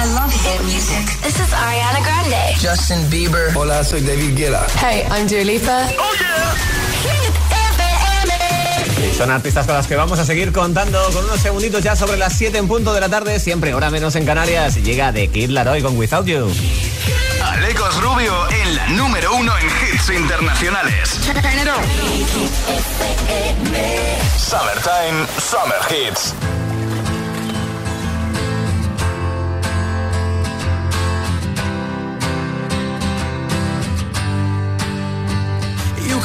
I love hit music. This is Ariana Grande. Justin Bieber. Hola, soy David Guetta. Hey, I'm Dua Lipa. Oh yeah. Son artistas con las que vamos a seguir contando con unos segunditos ya sobre las 7 en punto de la tarde, siempre hora menos en Canarias. Llega The Kid Laroi con Without You. Alecos Rubio en la número uno en hits internacionales. Summertime, Summer Hits.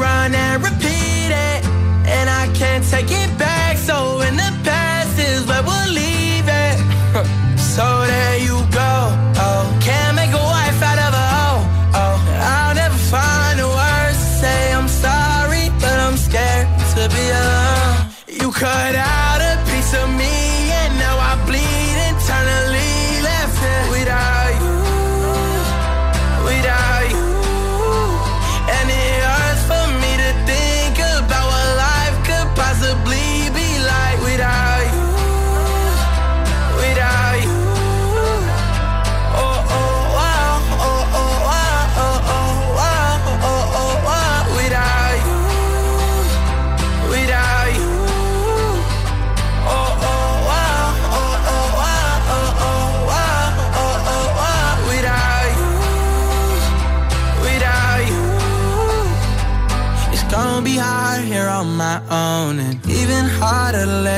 run and repeat it. And I can't take it back. So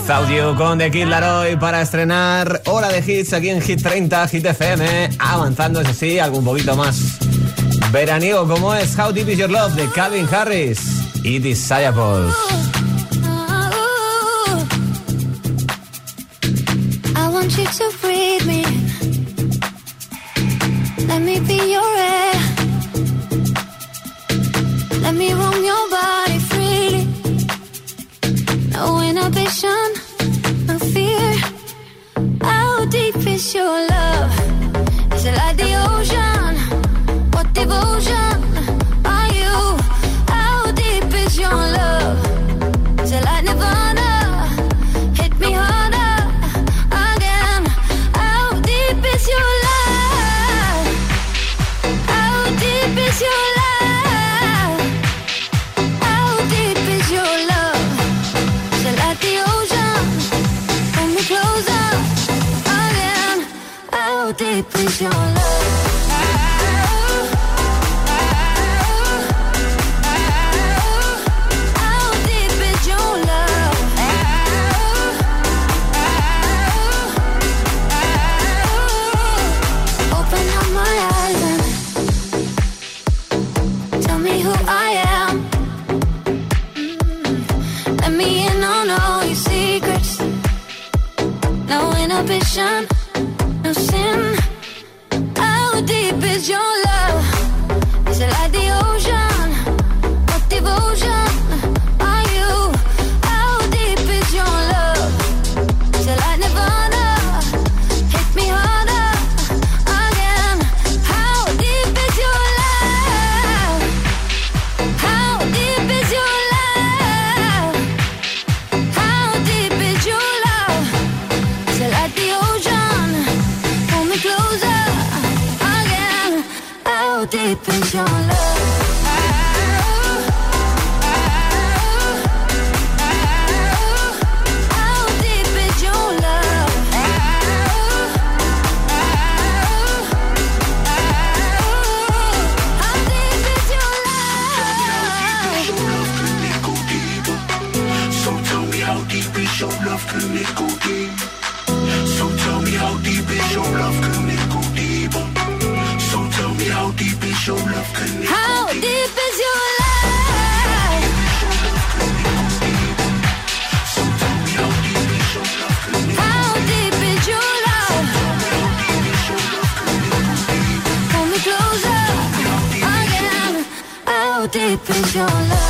Without con The Kid Laroi para estrenar Hora de Hits aquí en Hit 30, Hit FM, avanzando, eso sí, algún poquito más. Veraniego, ¿cómo es How Deep Is Your Love de Calvin Harris y Disciples. Deep is your love?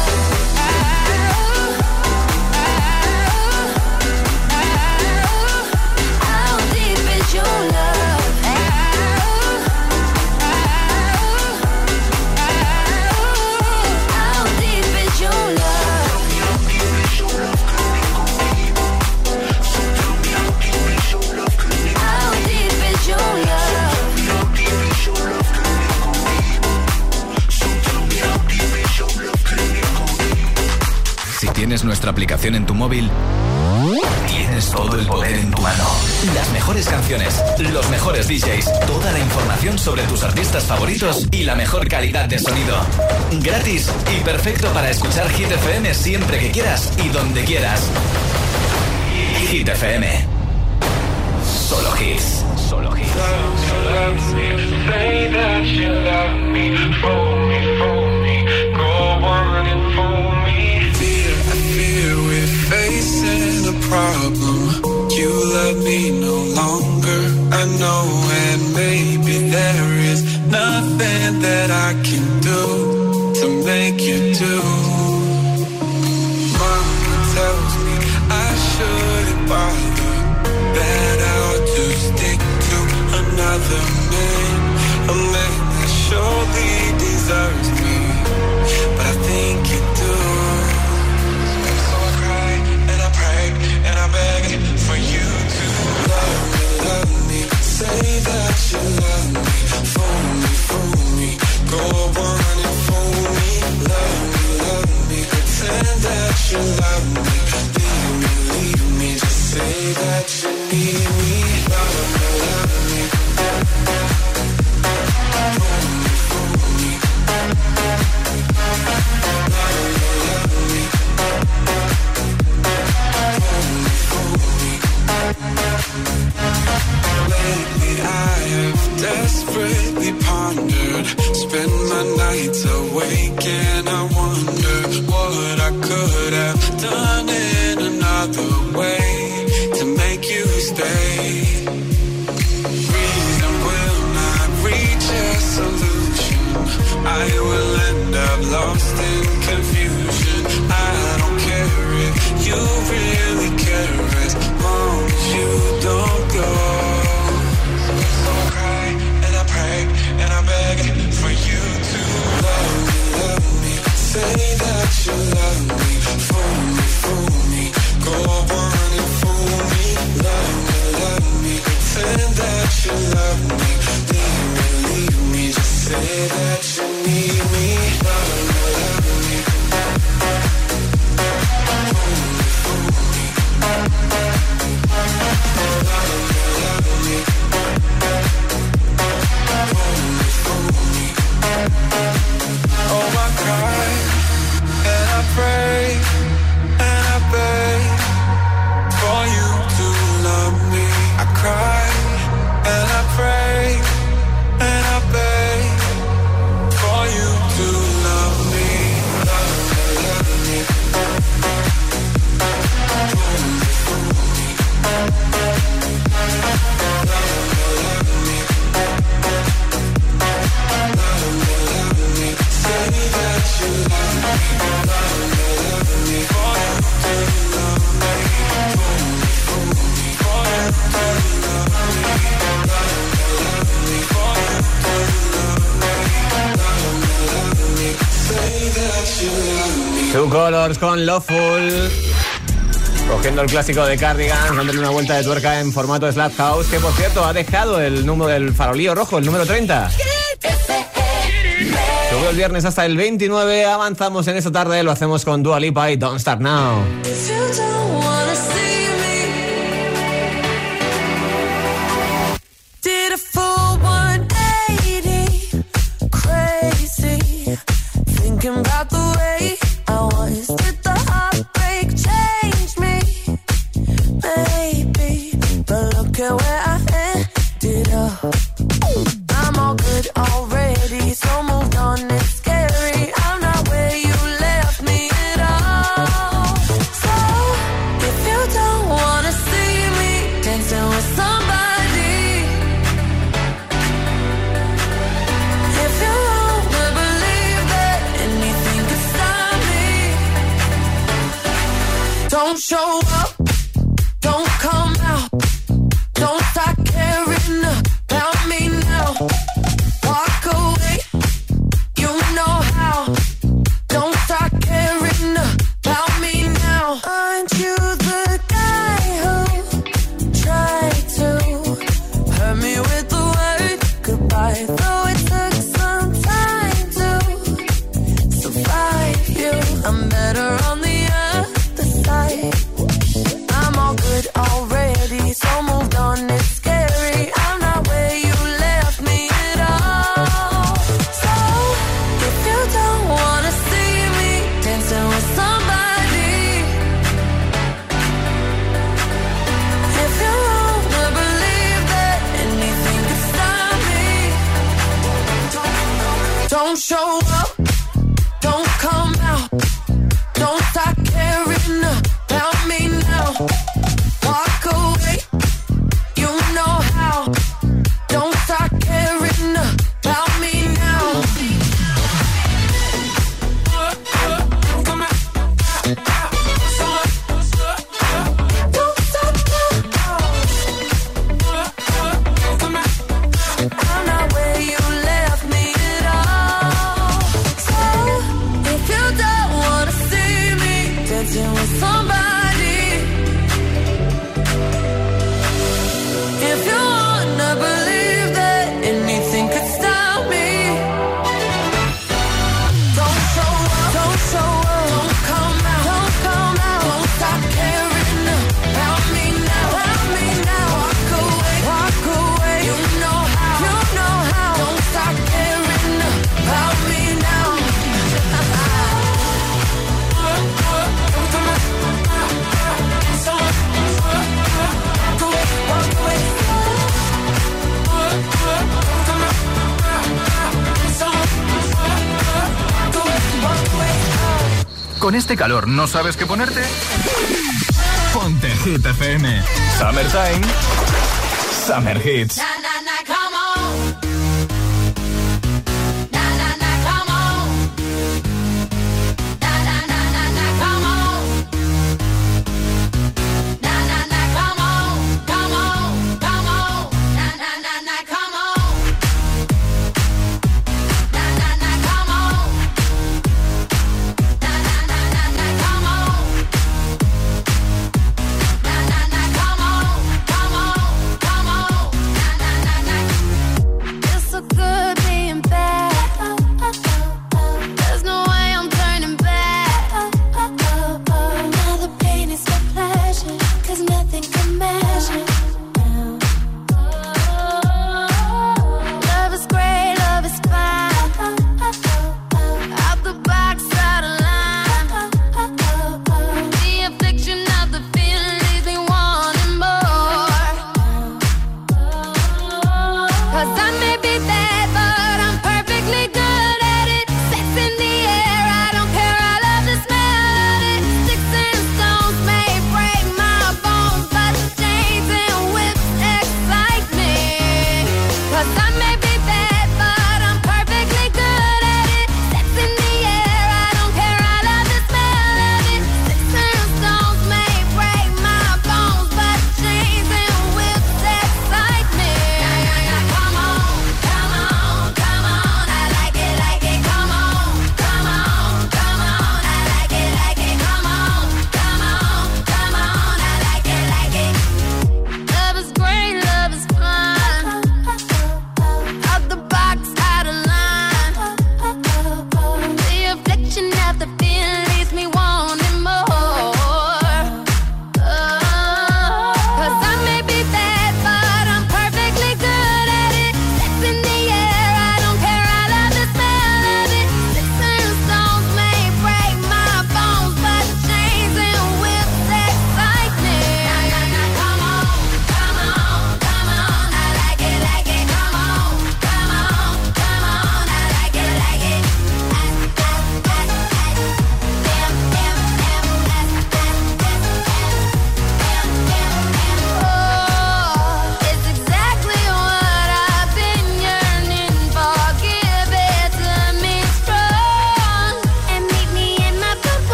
Nuestra aplicación en tu móvil, tienes todo el poder en tu mano. Las mejores canciones, los mejores DJs, toda la información sobre tus artistas favoritos y la mejor calidad de sonido. Gratis y perfecto para escuchar Hit FM siempre que quieras y donde quieras. Hit FM. Solo hits. Solo hits. Love me no longer. I know, and maybe there is nothing that I can do Colors con Loveful. Cogiendo el clásico de Cardigans, dándole una vuelta de tuerca en formato Slap House, que por cierto ha dejado el número del farolío rojo, el número 30. el viernes hasta el 29. Avanzamos en esta tarde, lo hacemos con Dua Lipa y Don't Start Now. ¿Con este calor no sabes qué ponerte? Ponte Hit FM. Summertime. Summer Hits.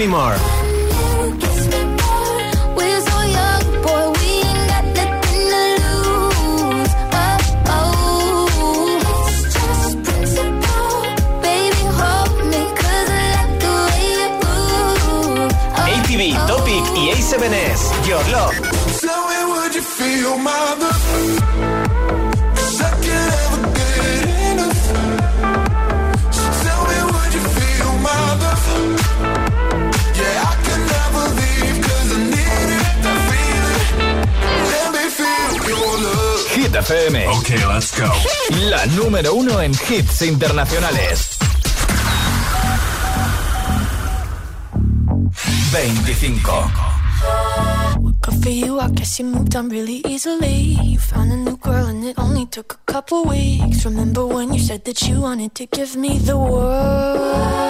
Me More. ATV, Topic y A7S, Your Love. FM. Ok, let's go. La número uno en hits internacionales. 25. Good for you, I guess you moved on really easily. You found a new girl and it only took a couple weeks. Remember when you said that you wanted to give me the world?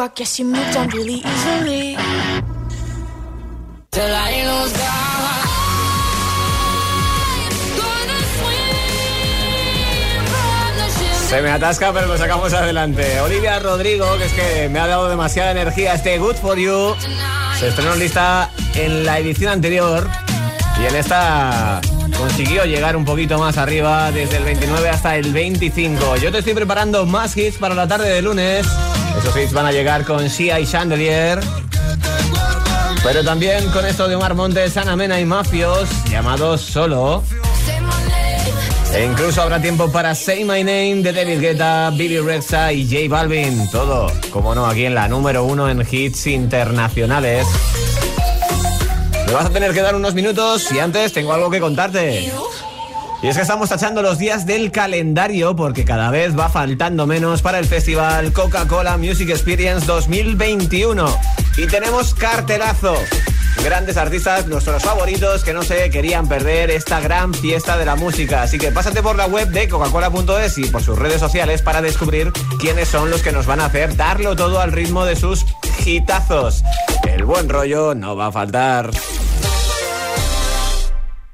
I guess you moved on really easily. Till I lose God. Gonna swim from the ship. Se me atasca, pero lo sacamos adelante. Olivia Rodrigo, que es que me ha dado demasiada energía este Good For You. Se estrenó en lista en la edición anterior y en esta consiguió llegar un poquito más arriba desde el 29 hasta el 25. Yo te estoy preparando más hits para la tarde de lunes. Esos hits van a llegar con Sia y Chandelier. Pero también con esto de Omar Montes, Ana Mena y Mafios, llamados Solo. E incluso habrá tiempo para Say My Name de David Guetta, Billy Rexa y J Balvin. Todo, como no, aquí en la número uno en hits internacionales. Me vas a tener que dar unos minutos y antes tengo algo que contarte. Y es que estamos tachando los días del calendario porque cada vez va faltando menos para el festival Coca-Cola Music Experience 2021. Y tenemos cartelazo. Grandes artistas, nuestros favoritos que no se querían perder esta gran fiesta de la música. Así que pásate por la web de coca-cola.es y por sus redes sociales para descubrir quiénes son los que nos van a hacer darlo todo al ritmo de sus hitazos. El buen rollo no va a faltar.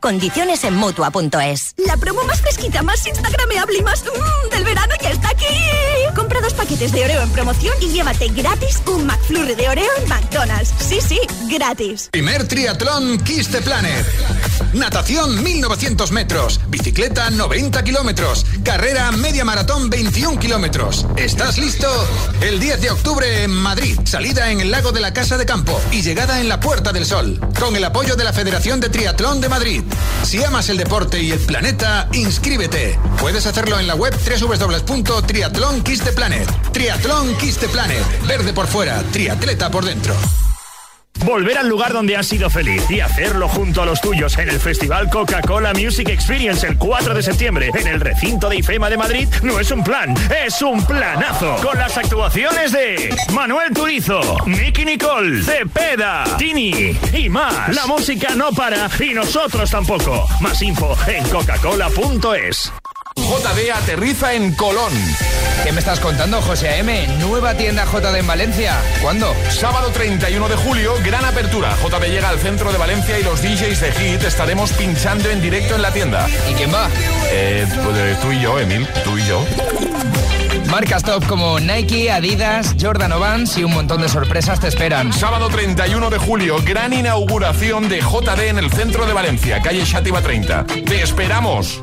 Condiciones en Mutua.es. La promo más fresquita, más instagrameable y más mmm, del verano ya está aquí. Compra dos paquetes de Oreo en promoción y llévate gratis un McFlurry de Oreo en McDonald's. Sí, sí, gratis. Primer triatlón Kiss the Planet. Natación 1900 metros. Bicicleta 90 kilómetros. Carrera media maratón 21 kilómetros. ¿Estás listo? El 10 de octubre en Madrid. Salida en el lago de la Casa de Campo y llegada en la Puerta del Sol. Con el apoyo de la Federación de Triatlón de Madrid. Si amas el deporte y el planeta, inscríbete. Puedes hacerlo en la web www.triatlón Kiss the the Planet. Verde por fuera, triatleta por dentro. Volver al lugar donde has sido feliz y hacerlo junto a los tuyos en el Festival Coca-Cola Music Experience el 4 de septiembre en el recinto de IFEMA de Madrid no es un plan, es un planazo. Con las actuaciones de Manuel Turizo, Nicky Nicole, Cepeda, Tini y más. La música no para y nosotros tampoco. Más info en coca-cola.es. JD aterriza en Colón. ¿Qué me estás contando, José A.M.? ¿Nueva tienda JD en Valencia? ¿Cuándo? Sábado 31 de julio, gran apertura. JD llega al centro de Valencia y los DJs de Hit estaremos pinchando en directo en la tienda. ¿Y quién va? Eh, pues, tú y yo, Emil, tú y yo. Marcas top como Nike, Adidas, Jordan Vans y un montón de sorpresas te esperan. Sábado 31 de julio, gran inauguración de JD en el centro de Valencia, calle Shativa 30. ¡Te esperamos!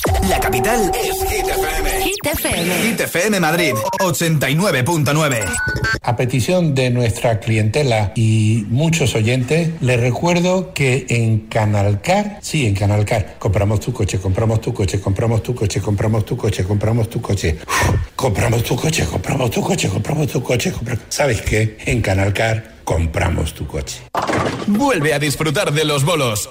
La capital es Hit FM. Hit FM. Hit FM Madrid, 89.9. A petición de nuestra clientela y muchos oyentes, les recuerdo que en Canalcar, sí, en Canalcar, compramos tu coche, compramos tu coche, compramos tu coche, compramos tu coche, compramos tu coche, compramos tu coche, compramos tu coche, compramos tu coche, compramos... ¿Sabes qué? En Canalcar compramos tu coche. Vuelve a disfrutar de los bolos.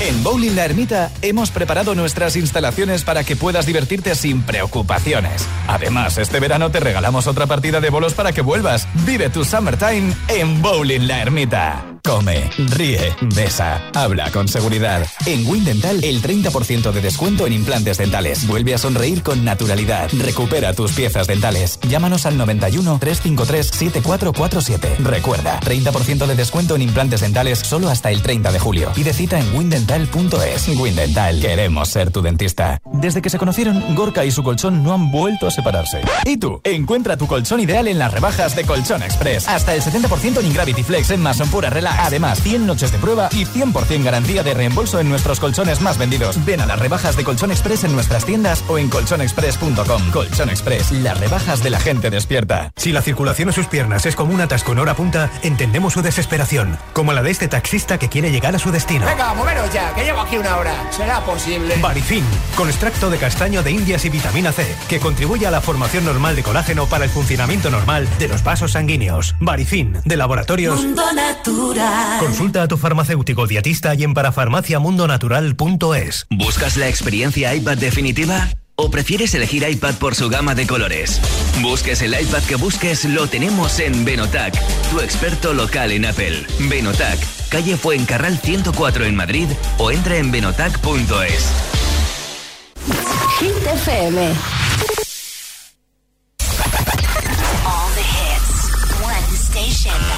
En Bowling La Ermita hemos preparado nuestras instalaciones para que puedas divertirte sin preocupaciones. Además, este verano te regalamos otra partida de bolos para que vuelvas. Vive tu summertime en Bowling La Ermita. Come, ríe, besa, habla con seguridad. En Windental, el 30% de descuento en implantes dentales. Vuelve a sonreír con naturalidad. Recupera tus piezas dentales. Llámanos al 91 353 7447. Recuerda, 30% de descuento en implantes dentales solo hasta el 30 de julio. Pide cita en windental.es. Windental, queremos ser tu dentista. Desde que se conocieron, Gorka y su colchón no han vuelto a separarse. ¿Y tú? Encuentra tu colchón ideal en las rebajas de Colchón Express. Hasta el 70% en Ingravity Flex en Mason Pura Relax. Además, 100 noches de prueba y 100% garantía de reembolso en nuestros colchones más vendidos. Ven a las rebajas de Colchón Express en nuestras tiendas o en colchonexpress.com. Colchón Express, las rebajas de la gente despierta. Si la circulación en sus piernas es como un atasco en hora punta, entendemos su desesperación, como la de este taxista que quiere llegar a su destino. Venga, moveros ya, que llevo aquí una hora. ¿Será posible? Barifin, con extracto de castaño de indias y vitamina C, que contribuye a la formación normal de colágeno para el funcionamiento normal de los vasos sanguíneos. Barifin, de laboratorios. Mundo Natural. Consulta a tu farmacéutico dietista y en parafarmaciamundonatural.es. ¿Buscas la experiencia iPad definitiva? ¿O prefieres elegir iPad por su gama de colores? Busques el iPad que busques, lo tenemos en Benotac, tu experto local en Apple. Benotac, calle Fuencarral 104 en Madrid o entra en benotac.es. Hit FM. All the hits. One station.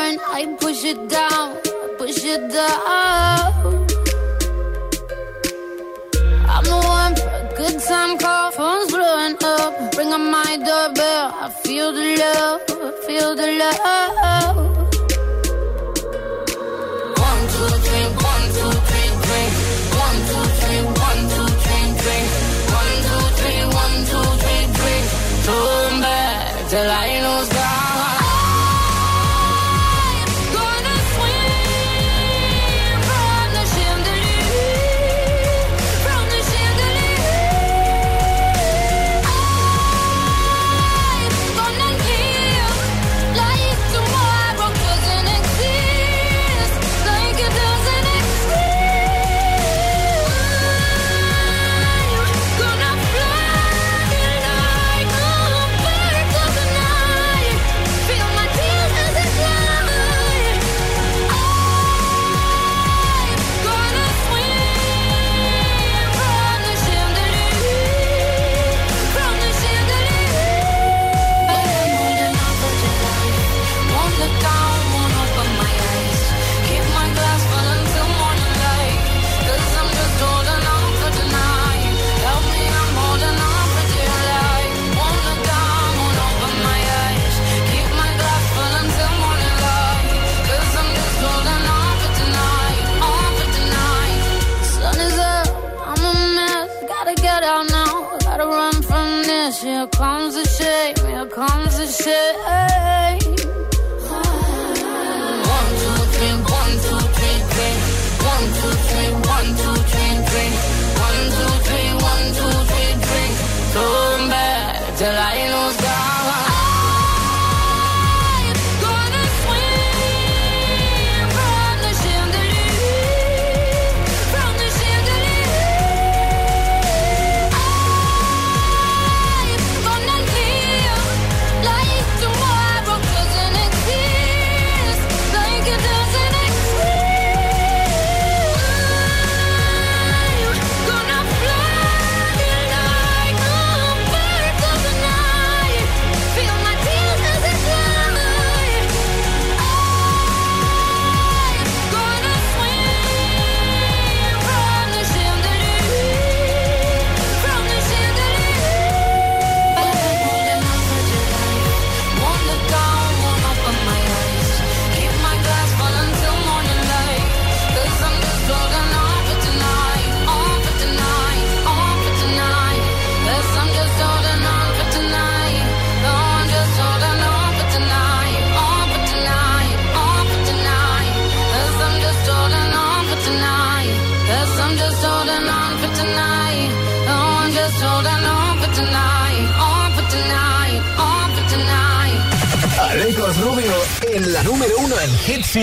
I push it down, push it down. I'm the one for a good time call, phone's blowing up. Ring on my doorbell, I feel the love, feel the love.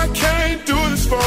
do this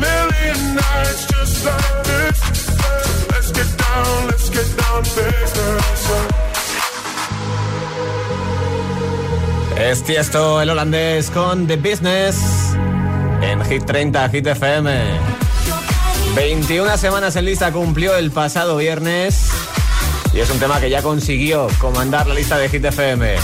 Million. Es Tiesto, el holandés, con The Business en Hit 30, Hit FM. 21 semanas en lista cumplió el pasado viernes y es un tema que ya consiguió comandar la lista de Hit FM.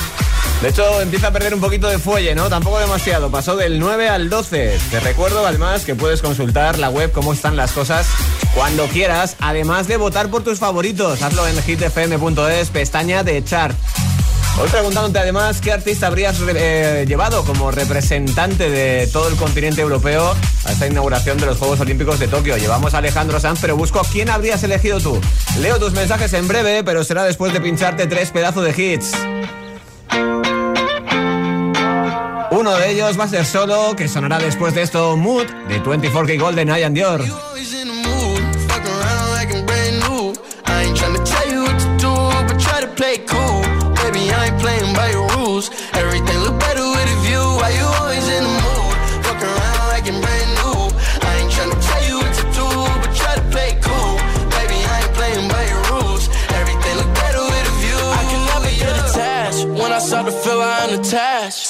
De hecho, empieza a perder un poquito de fuelle, ¿no? Tampoco demasiado. Pasó del 9 al 12. Te recuerdo, además, que puedes consultar la web, cómo están las cosas, cuando quieras. Además de votar por tus favoritos. Hazlo en hitfm.es, pestaña de chart. Hoy preguntándote además qué artista habrías eh, llevado como representante de todo el continente europeo a esta inauguración de los Juegos Olímpicos de Tokio. Llevamos a Alejandro Sanz, pero busco quién habrías elegido tú. Leo tus mensajes en breve, pero será después de pincharte tres pedazos de hits. Uno de ellos va a ser solo, que sonará después de esto Mood de 24K Golden Eye and Dior.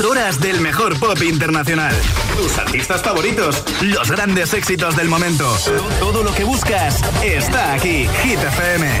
24 horas del mejor pop internacional. Tus artistas favoritos, los grandes éxitos del momento. Todo lo que buscas está aquí. Hit FM.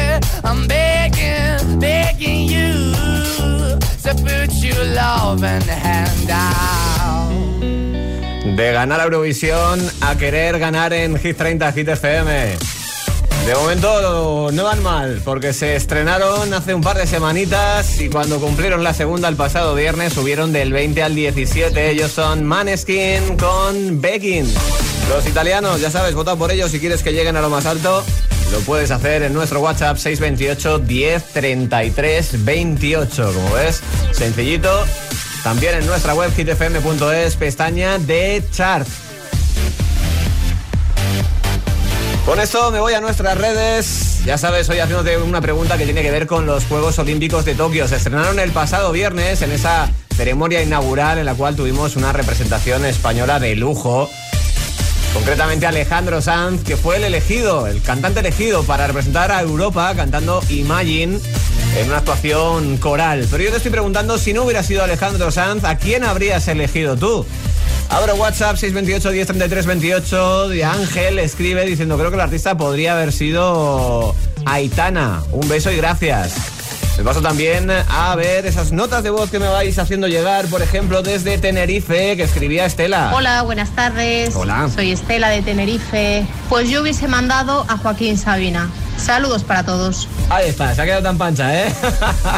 De ganar a Eurovisión a querer ganar en Hit 30 Hit FM. De momento no van mal, porque se estrenaron hace un par de semanitas y cuando cumplieron la segunda el pasado viernes subieron del 20 al 17. Ellos son Maneskin con Begging. Los italianos, ya sabes, vota por ellos si quieres que lleguen a lo más alto. Lo puedes hacer en nuestro WhatsApp 628 10 33 28. Como ves, sencillito. También en nuestra web hitfm.es, pestaña de chart. Con esto me voy a nuestras redes. Ya sabes, hoy haciéndote una pregunta que tiene que ver con los Juegos Olímpicos de Tokio. Se estrenaron el pasado viernes en esa ceremonia inaugural en la cual tuvimos una representación española de lujo. Concretamente Alejandro Sanz, que fue el elegido, el cantante elegido para representar a Europa cantando Imagine en una actuación coral. Pero yo te estoy preguntando, si no hubiera sido Alejandro Sanz, ¿a quién habrías elegido tú? Abro WhatsApp 628 1033 28 de Ángel escribe diciendo creo que el artista podría haber sido Aitana. Un beso y gracias. Me paso también a ver esas notas de voz que me vais haciendo llegar, por ejemplo, desde Tenerife, que escribía Estela. Hola, buenas tardes. Hola. Soy Estela de Tenerife. Pues yo hubiese mandado a Joaquín Sabina. Saludos para todos. Ahí está, se ha quedado tan pancha, ¿eh?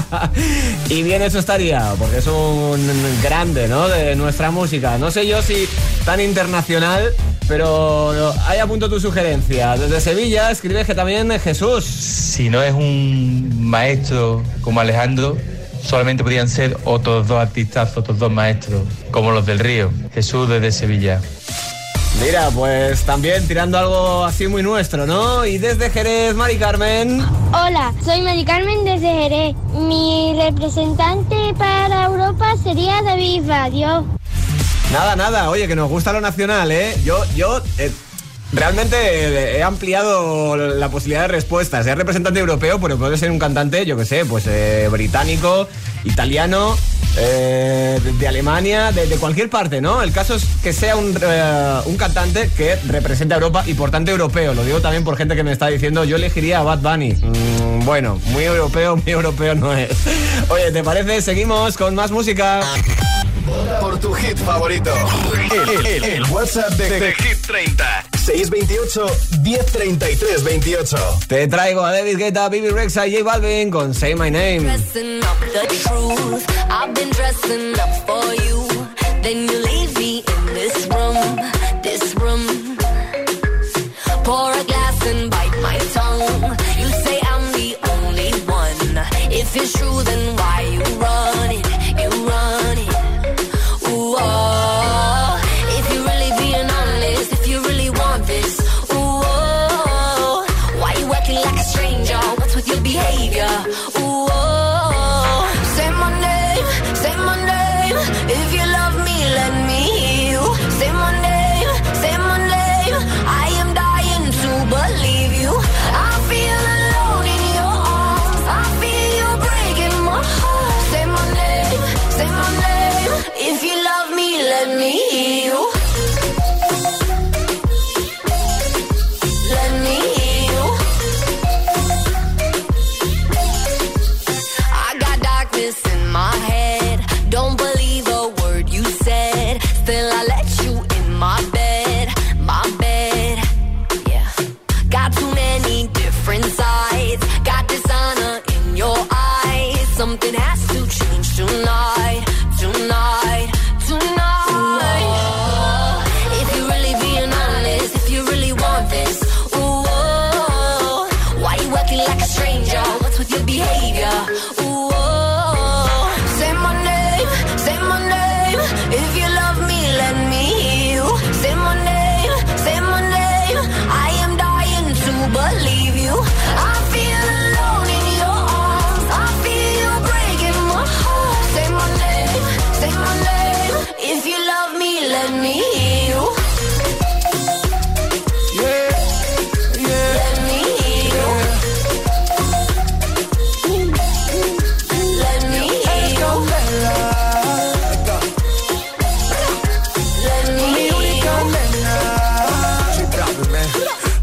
y bien eso estaría, porque es un grande, ¿no? De nuestra música. No sé yo si tan internacional, pero ahí apunto tu sugerencia. Desde Sevilla escribe que también Jesús. Si no es un maestro como Alejandro, solamente podrían ser otros dos artistas, otros dos maestros, como los del Río. Jesús desde Sevilla. Mira, pues también tirando algo así muy nuestro, ¿no? Y desde Jerez, Mari Carmen. Hola, soy Mari Carmen desde Jerez. Mi representante para Europa sería David Badio. Nada, nada, oye, que nos gusta lo nacional, ¿eh? Yo, yo... eh, Realmente he ampliado la posibilidad de respuestas. Es representante europeo, pero puede ser un cantante, yo que sé, pues eh, británico, italiano, eh, de, Alemania, de, cualquier parte, ¿no? El caso es que sea un, eh, un cantante que represente a Europa y por tanto europeo. Lo digo también por gente que me está diciendo, yo elegiría a Bad Bunny. Mm, bueno, muy europeo, muy europeo no es. Oye, ¿te parece? Seguimos con más música. Por tu hit favorito. El, el- el WhatsApp de, de Hit 30. 628 1033 28. Te traigo a David Guetta, Bibi Rexa y J Balvin con Say My Name. Dressing up the truth. I've been dressing up for you. Then you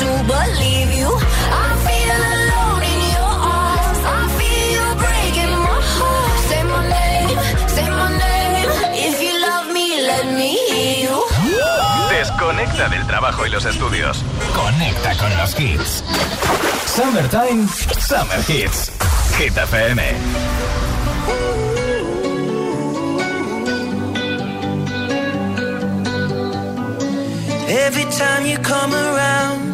to believe you. I feel alone in your arms. I feel you breaking my heart. Say my name, say my name. If you love me, let me hear you. Desconecta del trabajo y los estudios. Conecta con los hits. Summertime, Summer Hits. Hit FM. Every time you come around,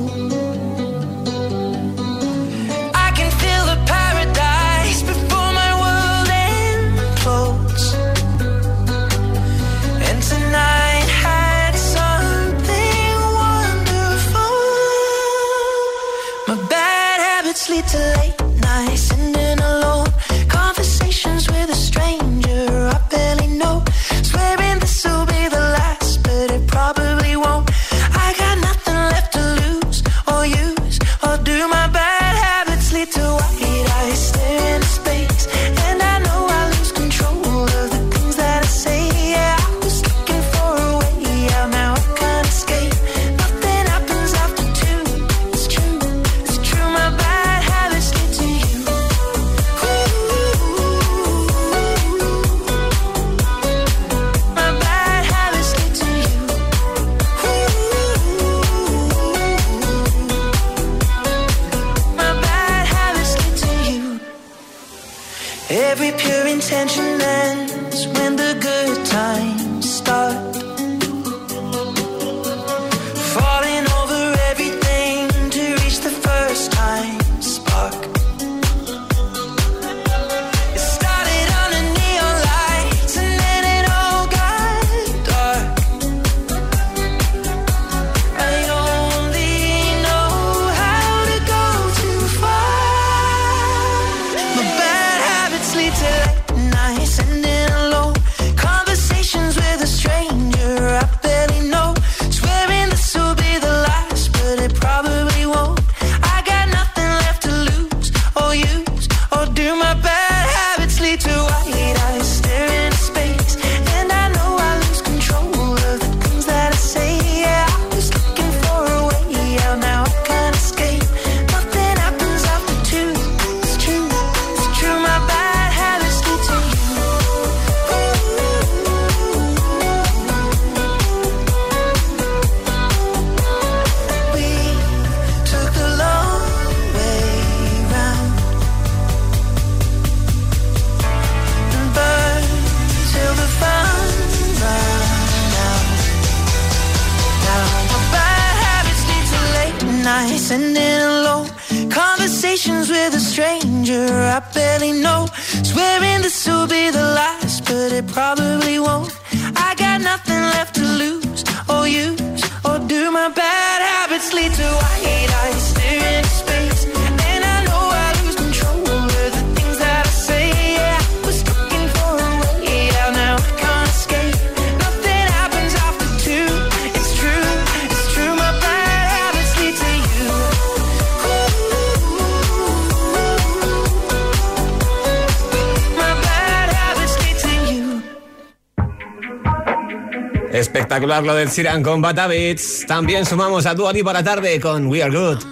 Espectacular lo del Siran con Bata Beats. También sumamos a Dua Lipa la tarde con We Are Good.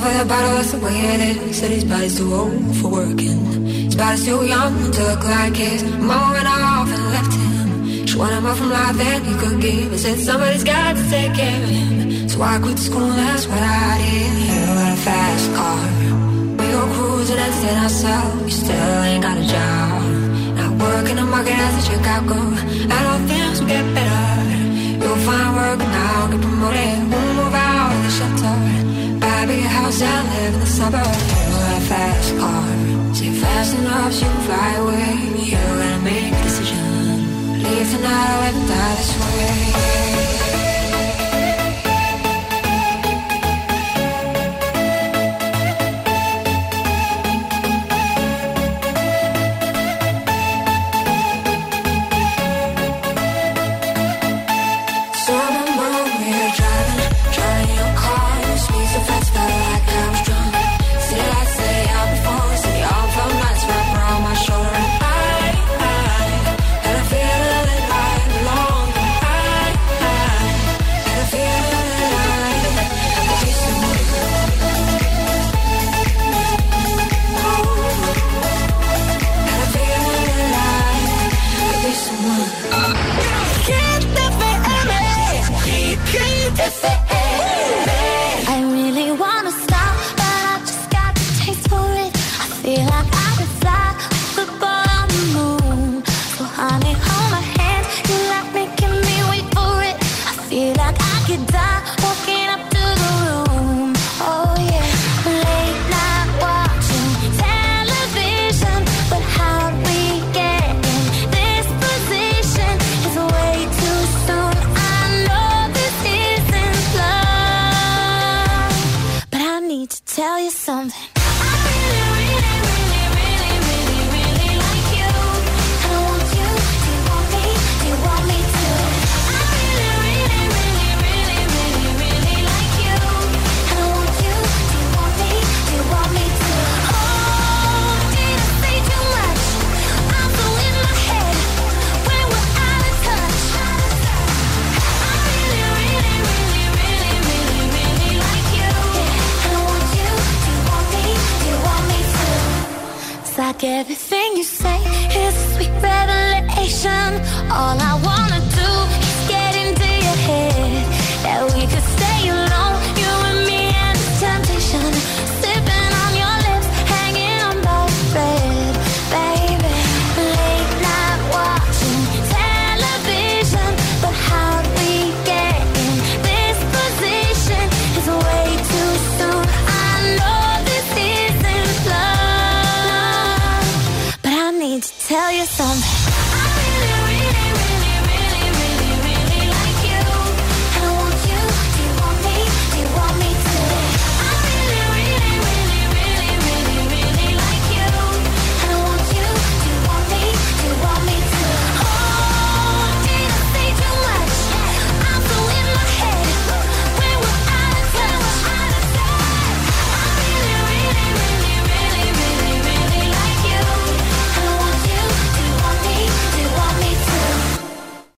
For the bottle of some way at it. Said his body's too old for working. His body's too young to look like his. Mom went off and left him. She wanted more from life than he could give. And said somebody's got to take care of him. So I quit school, that's what I did. You got a fast car. We go cruising and set ourselves. You still ain't got a job. Not working the market as a Chicago. I don't think will get better. You'll find work and I'll get promoted. We'll move out of the shelter buy big house and live in the suburbs. Drive fast car, say fast enough so you can fly away. You and me make a decision. Leave tonight, I live and die this way.